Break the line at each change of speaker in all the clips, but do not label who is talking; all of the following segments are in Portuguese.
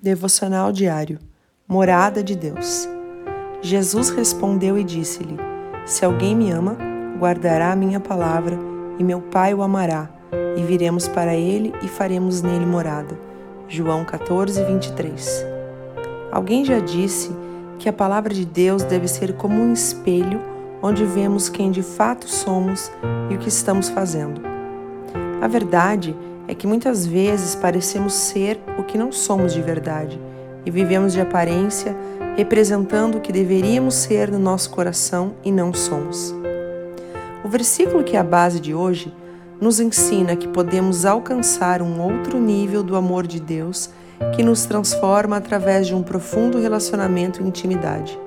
Devocional diário. Morada de Deus. Jesus respondeu e disse-lhe: Se alguém me ama, guardará a minha palavra, e meu Pai o amará, e viremos para ele e faremos nele morada. João 14, 23. Alguém já disse que a palavra de Deus deve ser como um espelho onde vemos quem de fato somos e o que estamos fazendo. A verdade é é que muitas vezes parecemos ser o que não somos de verdade e vivemos de aparência, representando o que deveríamos ser no nosso coração e não somos. O versículo que é a base de hoje nos ensina que podemos alcançar um outro nível do amor de Deus que nos transforma através de um profundo relacionamento e intimidade.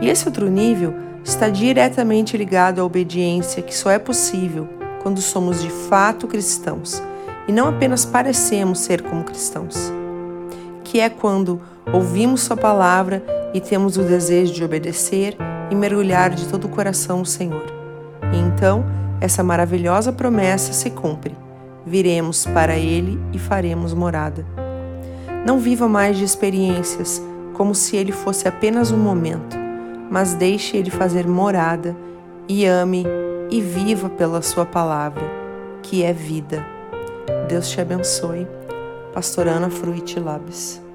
E esse outro nível está diretamente ligado à obediência que só é possível quando somos de fato cristãos e não apenas parecemos ser como cristãos, que é quando ouvimos Sua palavra e temos o desejo de obedecer e mergulhar de todo o coração no Senhor. E então essa maravilhosa promessa se cumpre. Viremos para Ele e faremos morada. Não viva mais de experiências como se ele fosse apenas um momento, mas deixe ele fazer morada e ame e viva pela Sua palavra, que é vida. Deus te abençoe. Pastor Ana Fruit Labs.